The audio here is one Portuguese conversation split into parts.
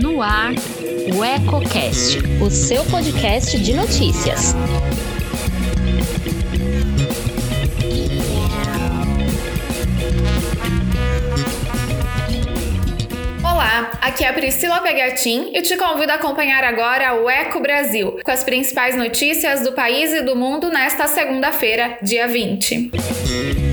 No ar, o EcoCast, o seu podcast de notícias. Olá, aqui é a Priscila Pegatin e te convido a acompanhar agora o Eco Brasil, com as principais notícias do país e do mundo nesta segunda-feira, dia 20.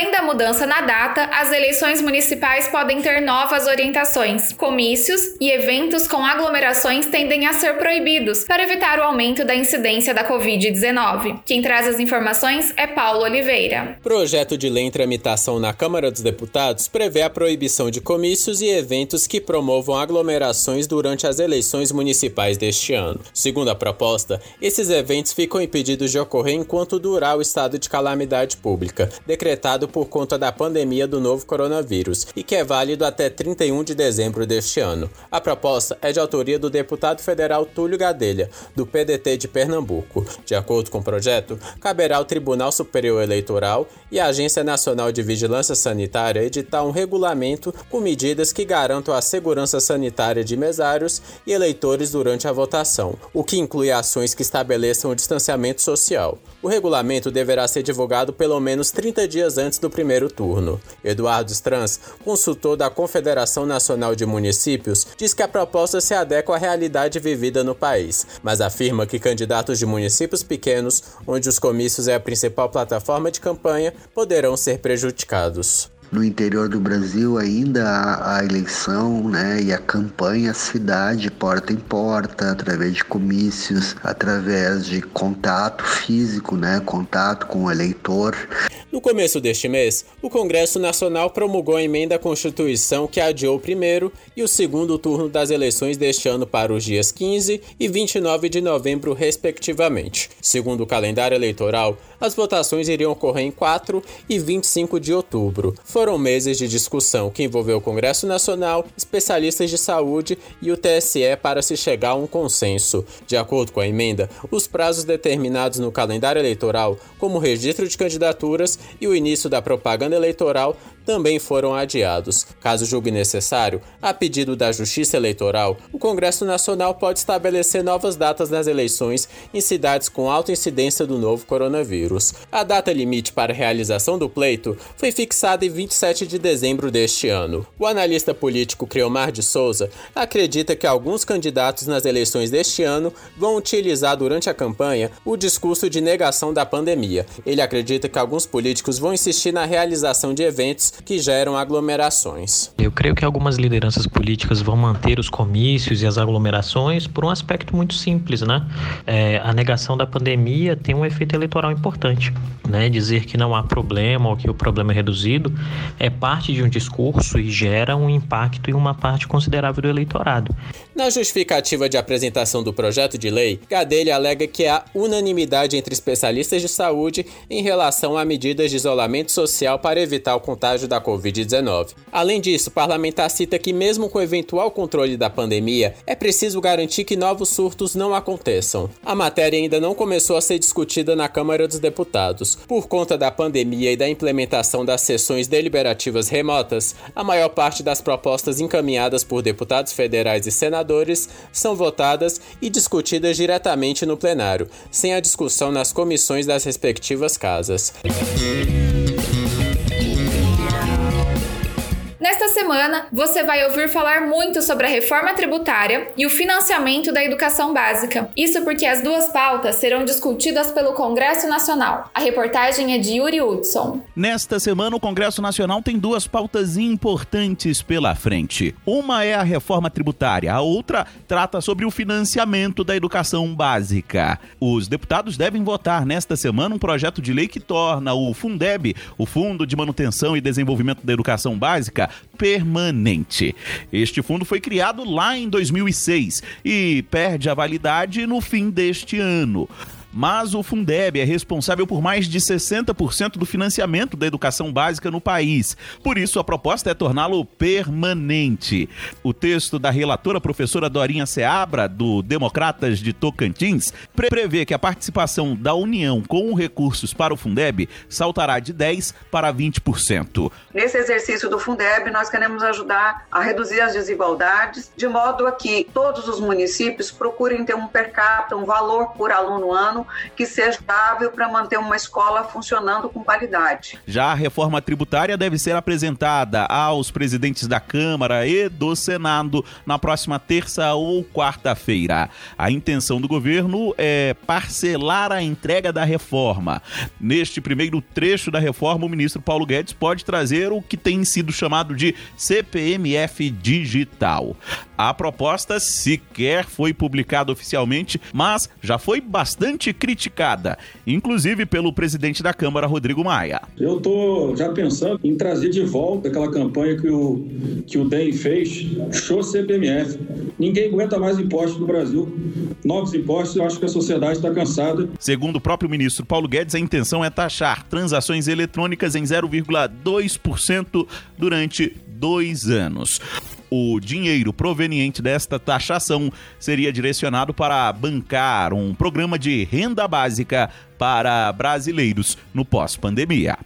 Além da mudança na data, as eleições municipais podem ter novas orientações. Comícios e eventos com aglomerações tendem a ser proibidos para evitar o aumento da incidência da Covid-19. Quem traz as informações é Paulo Oliveira. Projeto de lei em tramitação na Câmara dos Deputados prevê a proibição de comícios e eventos que promovam aglomerações durante as eleições municipais deste ano. Segundo a proposta, esses eventos ficam impedidos de ocorrer enquanto durar o estado de calamidade pública, decretado por conta da pandemia do novo coronavírus e que é válido até 31 de dezembro deste ano. A proposta é de autoria do deputado federal Túlio Gadelha, do PDT de Pernambuco. De acordo com o projeto, caberá ao Tribunal Superior Eleitoral e à Agência Nacional de Vigilância Sanitária editar um regulamento com medidas que garantam a segurança sanitária de mesários e eleitores durante a votação, o que inclui ações que estabeleçam o distanciamento social. O regulamento deverá ser divulgado pelo menos 30 dias antes do primeiro turno. Eduardo Strans, consultor da Confederação Nacional de Municípios, diz que a proposta se adequa à realidade vivida no país, mas afirma que candidatos de municípios pequenos, onde os comícios é a principal plataforma de campanha, poderão ser prejudicados no interior do Brasil ainda a, a, eleição né, e a campanha cidade porta em porta, através de comícios, através de contato físico, né, contato com o eleitor. No começo deste mês, o Congresso Nacional promulgou a emenda à Constituição que adiou o primeiro e o segundo turno das eleições deste ano para os dias 15 e 29 de novembro, respectivamente. Segundo o calendário eleitoral, as votações iriam ocorrer em 4 e 25 de outubro. Foram meses de discussão que envolveu o Congresso Nacional, especialistas de saúde e o TSE para se chegar a um consenso. De acordo com a emenda, os prazos determinados no calendário eleitoral, como registro de candidaturas e o início da propaganda eleitoral, também foram adiados. Caso julgue necessário, a pedido da Justiça Eleitoral, o Congresso Nacional pode estabelecer novas datas das eleições em cidades com alta incidência do novo coronavírus. A data limite para a realização do pleito foi fixada em 27 de dezembro deste ano. O analista político Creomar de Souza acredita que alguns candidatos nas eleições deste ano vão utilizar durante a campanha o discurso de negação da pandemia. Ele acredita que alguns políticos vão insistir na realização de eventos que geram aglomerações. Eu creio que algumas lideranças políticas vão manter os comícios e as aglomerações por um aspecto muito simples, né? É, a negação da pandemia tem um efeito eleitoral importante, né? Dizer que não há problema ou que o problema é reduzido é parte de um discurso e gera um impacto em uma parte considerável do eleitorado. Na justificativa de apresentação do projeto de lei, Gadelha alega que há unanimidade entre especialistas de saúde em relação a medidas de isolamento social para evitar o contágio da Covid-19. Além disso, o parlamentar cita que, mesmo com o eventual controle da pandemia, é preciso garantir que novos surtos não aconteçam. A matéria ainda não começou a ser discutida na Câmara dos Deputados. Por conta da pandemia e da implementação das sessões deliberativas remotas, a maior parte das propostas encaminhadas por deputados federais e senadores são votadas e discutidas diretamente no plenário, sem a discussão nas comissões das respectivas casas. Nesta semana, você vai ouvir falar muito sobre a reforma tributária e o financiamento da educação básica. Isso porque as duas pautas serão discutidas pelo Congresso Nacional. A reportagem é de Yuri Hudson. Nesta semana, o Congresso Nacional tem duas pautas importantes pela frente. Uma é a reforma tributária, a outra trata sobre o financiamento da educação básica. Os deputados devem votar nesta semana um projeto de lei que torna o Fundeb, o Fundo de Manutenção e Desenvolvimento da Educação Básica, permanente. Este fundo foi criado lá em 2006 e perde a validade no fim deste ano. Mas o Fundeb é responsável por mais de 60% do financiamento da educação básica no país. Por isso, a proposta é torná-lo permanente. O texto da relatora professora Dorinha Seabra, do Democratas de Tocantins, prevê que a participação da União com recursos para o Fundeb saltará de 10% para 20%. Nesse exercício do Fundeb, nós queremos ajudar a reduzir as desigualdades, de modo a que todos os municípios procurem ter um per capita, um valor por aluno ano que seja estável para manter uma escola funcionando com qualidade. Já a reforma tributária deve ser apresentada aos presidentes da Câmara e do Senado na próxima terça ou quarta-feira. A intenção do governo é parcelar a entrega da reforma. Neste primeiro trecho da reforma, o ministro Paulo Guedes pode trazer o que tem sido chamado de CPMF digital. A proposta sequer foi publicada oficialmente, mas já foi bastante criticada, inclusive pelo presidente da Câmara, Rodrigo Maia. Eu estou já pensando em trazer de volta aquela campanha que o, que o DEM fez, show CPMF. Ninguém aguenta mais impostos no Brasil. Novos impostos, eu acho que a sociedade está cansada. Segundo o próprio ministro Paulo Guedes, a intenção é taxar transações eletrônicas em 0,2% durante dois anos. O dinheiro proveniente desta taxação seria direcionado para bancar um programa de renda básica para brasileiros no pós-pandemia.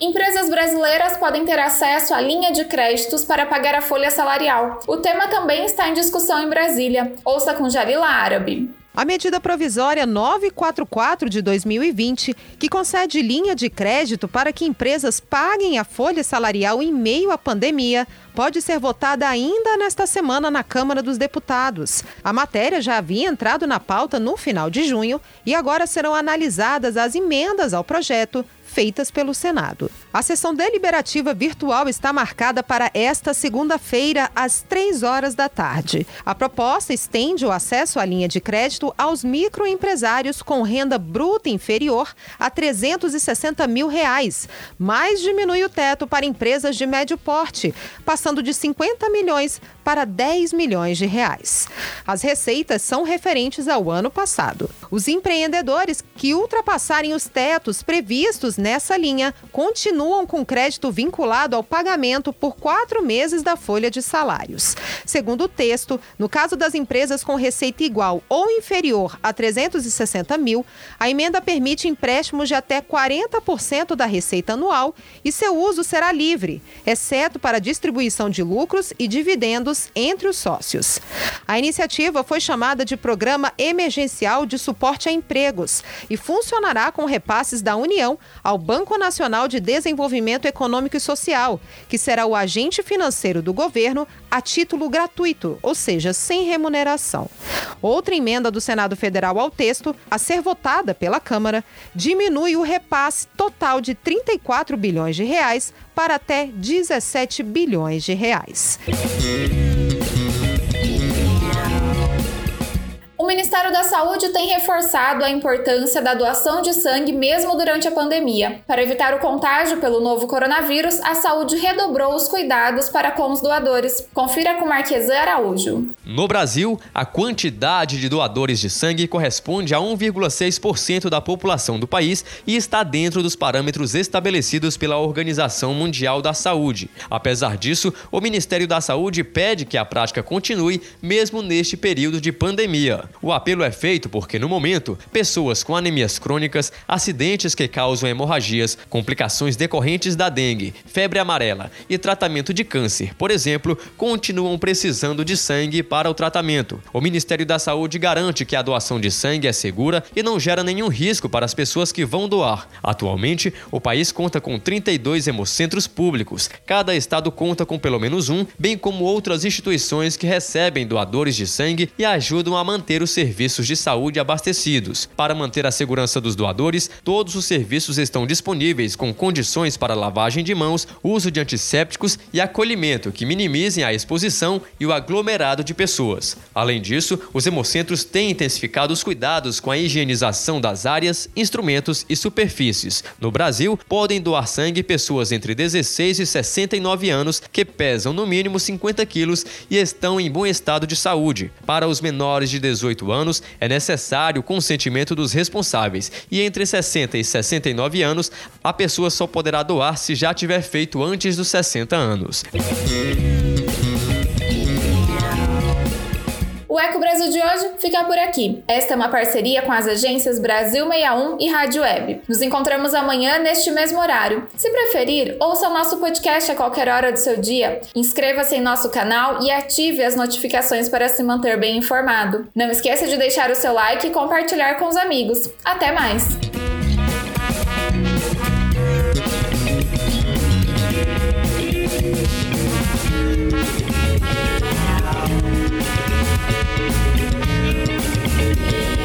Empresas brasileiras podem ter acesso à linha de créditos para pagar a folha salarial. O tema também está em discussão em Brasília. Ouça com Jalila Árabe. A medida provisória 944 de 2020, que concede linha de crédito para que empresas paguem a folha salarial em meio à pandemia, pode ser votada ainda nesta semana na Câmara dos Deputados. A matéria já havia entrado na pauta no final de junho e agora serão analisadas as emendas ao projeto feitas pelo Senado. A sessão deliberativa virtual está marcada para esta segunda-feira, às três horas da tarde. A proposta estende o acesso à linha de crédito aos microempresários com renda bruta inferior a 360 mil reais, mas diminui o teto para empresas de médio porte, passando de 50 milhões para 10 milhões de reais. As receitas são referentes ao ano passado. Os empreendedores que ultrapassarem os tetos previstos nessa linha continuam com crédito vinculado ao pagamento por quatro meses da folha de salários. Segundo o texto, no caso das empresas com receita igual ou inferior a 360 mil, a emenda permite empréstimos de até 40% da receita anual e seu uso será livre, exceto para distribuição de lucros e dividendos entre os sócios. A iniciativa foi chamada de Programa Emergencial de Suporte a Empregos e funcionará com repasses da União ao Banco Nacional de Desenvolvimento Econômico e Social, que será o agente financeiro do governo a título gratuito, ou seja, sem remuneração. Outra emenda do Senado Federal ao texto, a ser votada pela Câmara, diminui o repasse total de 34 bilhões de reais para até 17 bilhões de reais. Ministério da Saúde tem reforçado a importância da doação de sangue mesmo durante a pandemia. Para evitar o contágio pelo novo coronavírus, a saúde redobrou os cuidados para com os doadores. Confira com Marquesan Araújo. No Brasil, a quantidade de doadores de sangue corresponde a 1,6% da população do país e está dentro dos parâmetros estabelecidos pela Organização Mundial da Saúde. Apesar disso, o Ministério da Saúde pede que a prática continue mesmo neste período de pandemia. O apelo é feito porque, no momento, pessoas com anemias crônicas, acidentes que causam hemorragias, complicações decorrentes da dengue, febre amarela e tratamento de câncer, por exemplo, continuam precisando de sangue para o tratamento. O Ministério da Saúde garante que a doação de sangue é segura e não gera nenhum risco para as pessoas que vão doar. Atualmente, o país conta com 32 hemocentros públicos. Cada estado conta com pelo menos um, bem como outras instituições que recebem doadores de sangue e ajudam a manter o serviços de saúde abastecidos. Para manter a segurança dos doadores, todos os serviços estão disponíveis com condições para lavagem de mãos, uso de antissépticos e acolhimento que minimizem a exposição e o aglomerado de pessoas. Além disso, os hemocentros têm intensificado os cuidados com a higienização das áreas, instrumentos e superfícies. No Brasil, podem doar sangue pessoas entre 16 e 69 anos que pesam no mínimo 50 quilos e estão em bom estado de saúde. Para os menores de 18 anos, é necessário o consentimento dos responsáveis e entre 60 e 69 anos, a pessoa só poderá doar se já tiver feito antes dos 60 anos. O Eco Brasil de hoje fica por aqui. Esta é uma parceria com as agências Brasil 61 e Rádio Web. Nos encontramos amanhã neste mesmo horário. Se preferir, ouça o nosso podcast a qualquer hora do seu dia. Inscreva-se em nosso canal e ative as notificações para se manter bem informado. Não esqueça de deixar o seu like e compartilhar com os amigos. Até mais! Thank